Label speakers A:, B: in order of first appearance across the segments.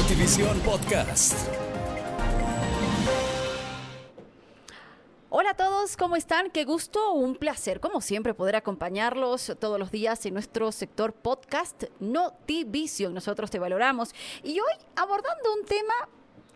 A: Notivisión Podcast.
B: Hola a todos, ¿cómo están? Qué gusto, un placer, como siempre, poder acompañarlos todos los días en nuestro sector podcast Notivision. Nosotros te valoramos. Y hoy abordando un tema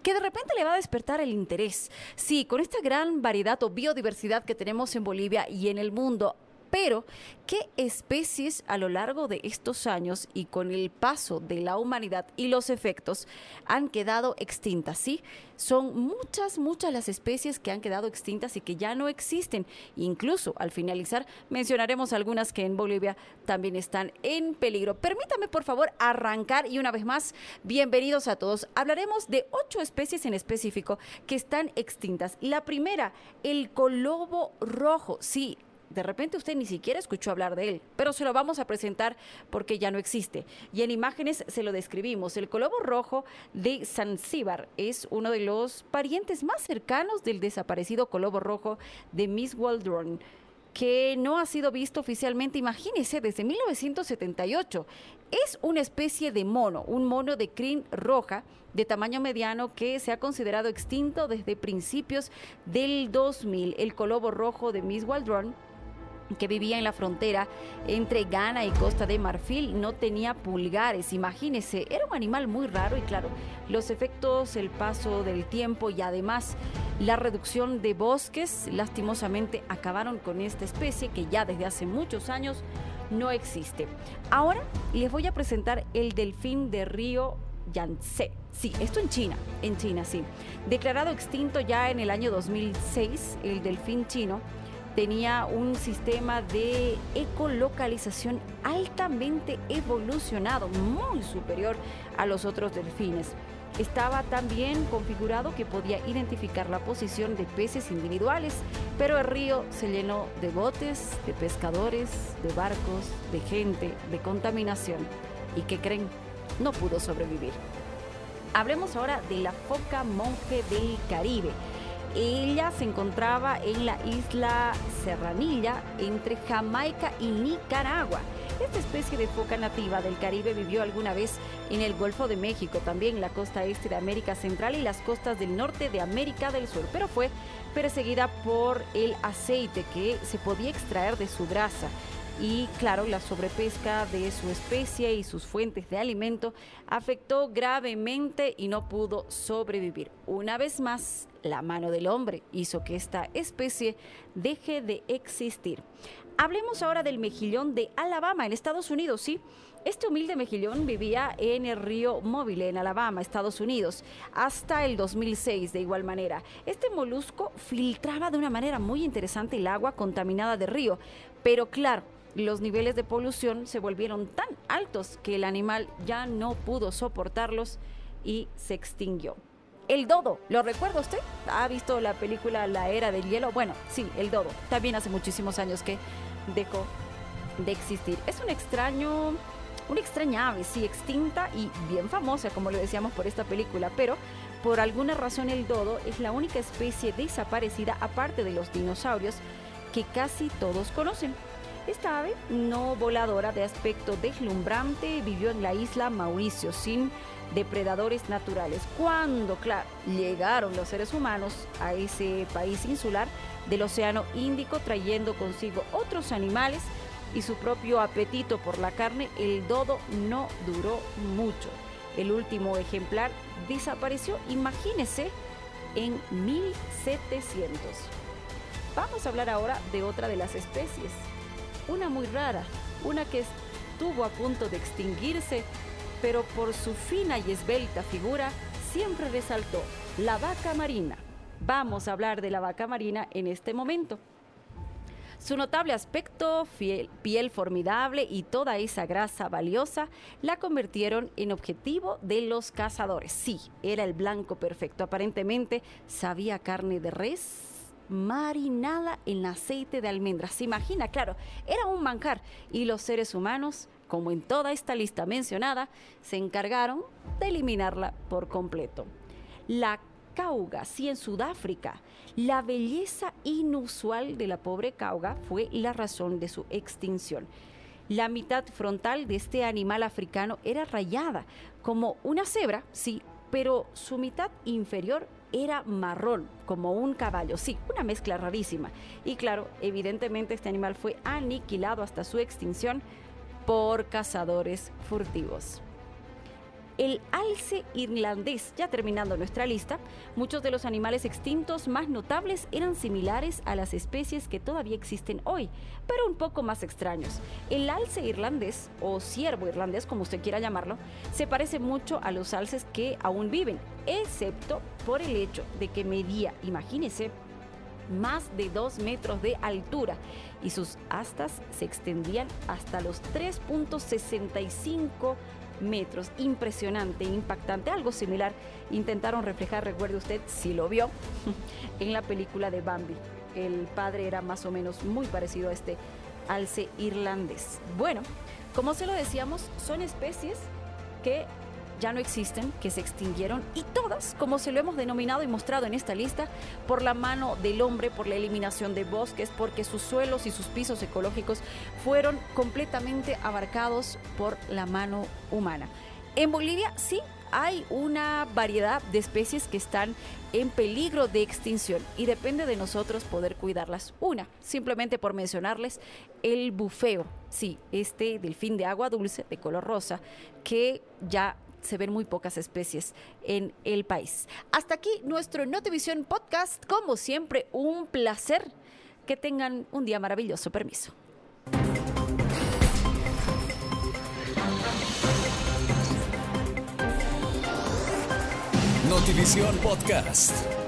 B: que de repente le va a despertar el interés. Sí, con esta gran variedad o biodiversidad que tenemos en Bolivia y en el mundo, pero, ¿qué especies a lo largo de estos años y con el paso de la humanidad y los efectos han quedado extintas? Sí, son muchas, muchas las especies que han quedado extintas y que ya no existen. Incluso al finalizar mencionaremos algunas que en Bolivia también están en peligro. Permítame por favor arrancar y una vez más, bienvenidos a todos. Hablaremos de ocho especies en específico que están extintas. La primera, el colobo rojo. Sí, de repente usted ni siquiera escuchó hablar de él, pero se lo vamos a presentar porque ya no existe. Y en imágenes se lo describimos. El colobo rojo de Zanzíbar es uno de los parientes más cercanos del desaparecido colobo rojo de Miss Waldron que no ha sido visto oficialmente, imagínese, desde 1978. Es una especie de mono, un mono de crin roja de tamaño mediano que se ha considerado extinto desde principios del 2000. El colobo rojo de Miss Waldron que vivía en la frontera entre Ghana y Costa de Marfil no tenía pulgares, imagínese, era un animal muy raro y claro, los efectos, el paso del tiempo y además la reducción de bosques lastimosamente acabaron con esta especie que ya desde hace muchos años no existe. Ahora les voy a presentar el delfín de río Yangtze. Sí, esto en China, en China, sí. Declarado extinto ya en el año 2006, el delfín chino tenía un sistema de ecolocalización altamente evolucionado, muy superior a los otros delfines. Estaba también configurado que podía identificar la posición de peces individuales, pero el río se llenó de botes, de pescadores, de barcos, de gente, de contaminación. ¿Y qué creen? No pudo sobrevivir. Hablemos ahora de la foca monje del Caribe ella se encontraba en la isla Serranilla, entre Jamaica y Nicaragua. Esta especie de foca nativa del Caribe vivió alguna vez en el Golfo de México, también la costa este de América Central y las costas del norte de América del Sur, pero fue perseguida por el aceite que se podía extraer de su grasa y claro, la sobrepesca de su especie y sus fuentes de alimento afectó gravemente y no pudo sobrevivir. Una vez más, la mano del hombre hizo que esta especie deje de existir. Hablemos ahora del mejillón de Alabama, en Estados Unidos, ¿sí? Este humilde mejillón vivía en el río Móvil, en Alabama, Estados Unidos, hasta el 2006 de igual manera. Este molusco filtraba de una manera muy interesante el agua contaminada del río, pero claro, los niveles de polución se volvieron tan altos que el animal ya no pudo soportarlos y se extinguió. El dodo, ¿lo recuerda usted? ¿Ha visto la película La Era del Hielo? Bueno, sí, el dodo. También hace muchísimos años que dejó de existir. Es un extraño, una extraña ave, sí, extinta y bien famosa, como lo decíamos por esta película, pero por alguna razón el dodo es la única especie desaparecida, aparte de los dinosaurios, que casi todos conocen. Esta ave, no voladora de aspecto deslumbrante, vivió en la isla Mauricio sin depredadores naturales. Cuando, claro, llegaron los seres humanos a ese país insular del Océano Índico trayendo consigo otros animales y su propio apetito por la carne, el dodo no duró mucho. El último ejemplar desapareció, imagínese, en 1700. Vamos a hablar ahora de otra de las especies, una muy rara, una que estuvo a punto de extinguirse, pero por su fina y esbelta figura siempre resaltó la vaca marina. Vamos a hablar de la vaca marina en este momento. Su notable aspecto, piel formidable y toda esa grasa valiosa la convirtieron en objetivo de los cazadores. Sí, era el blanco perfecto. Aparentemente sabía carne de res, marinada en aceite de almendras. Se imagina, claro, era un manjar y los seres humanos, como en toda esta lista mencionada, se encargaron de eliminarla por completo. La cauga, sí, en Sudáfrica, la belleza inusual de la pobre cauga fue la razón de su extinción. La mitad frontal de este animal africano era rayada, como una cebra, sí, pero su mitad inferior era marrón, como un caballo. Sí, una mezcla rarísima. Y claro, evidentemente este animal fue aniquilado hasta su extinción por cazadores furtivos. El alce irlandés, ya terminando nuestra lista, muchos de los animales extintos más notables eran similares a las especies que todavía existen hoy, pero un poco más extraños. El alce irlandés, o ciervo irlandés, como usted quiera llamarlo, se parece mucho a los alces que aún viven, excepto por el hecho de que medía, imagínese, más de 2 metros de altura y sus astas se extendían hasta los 3.65 metros. Impresionante, impactante, algo similar. Intentaron reflejar, recuerde usted, si lo vio, en la película de Bambi. El padre era más o menos muy parecido a este alce irlandés. Bueno, como se lo decíamos, son especies que ya no existen, que se extinguieron y todas, como se lo hemos denominado y mostrado en esta lista, por la mano del hombre, por la eliminación de bosques, porque sus suelos y sus pisos ecológicos fueron completamente abarcados por la mano humana. En Bolivia sí hay una variedad de especies que están en peligro de extinción y depende de nosotros poder cuidarlas. Una, simplemente por mencionarles, el bufeo, sí, este delfín de agua dulce de color rosa que ya se ven muy pocas especies en el país. Hasta aquí nuestro Notivisión Podcast. Como siempre, un placer. Que tengan un día maravilloso. Permiso.
A: Notivisión Podcast.